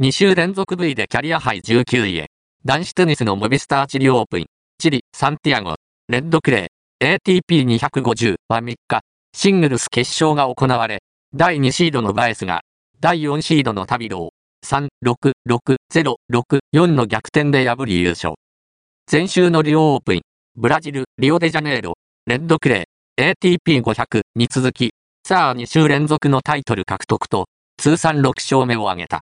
2週連続 V でキャリアハイ19位へ。男子テニスのモビスターチリオープン、チリ、サンティアゴ、レッドクレー、ATP250 は3日、シングルス決勝が行われ、第2シードのバエスが、第4シードのタビロを、3、6、6、0、6、4の逆転で破り優勝。前週のリオオープン、ブラジル、リオデジャネイロ、レッドクレー、ATP500 に続き、さあ2週連続のタイトル獲得と、通算6勝目を挙げた。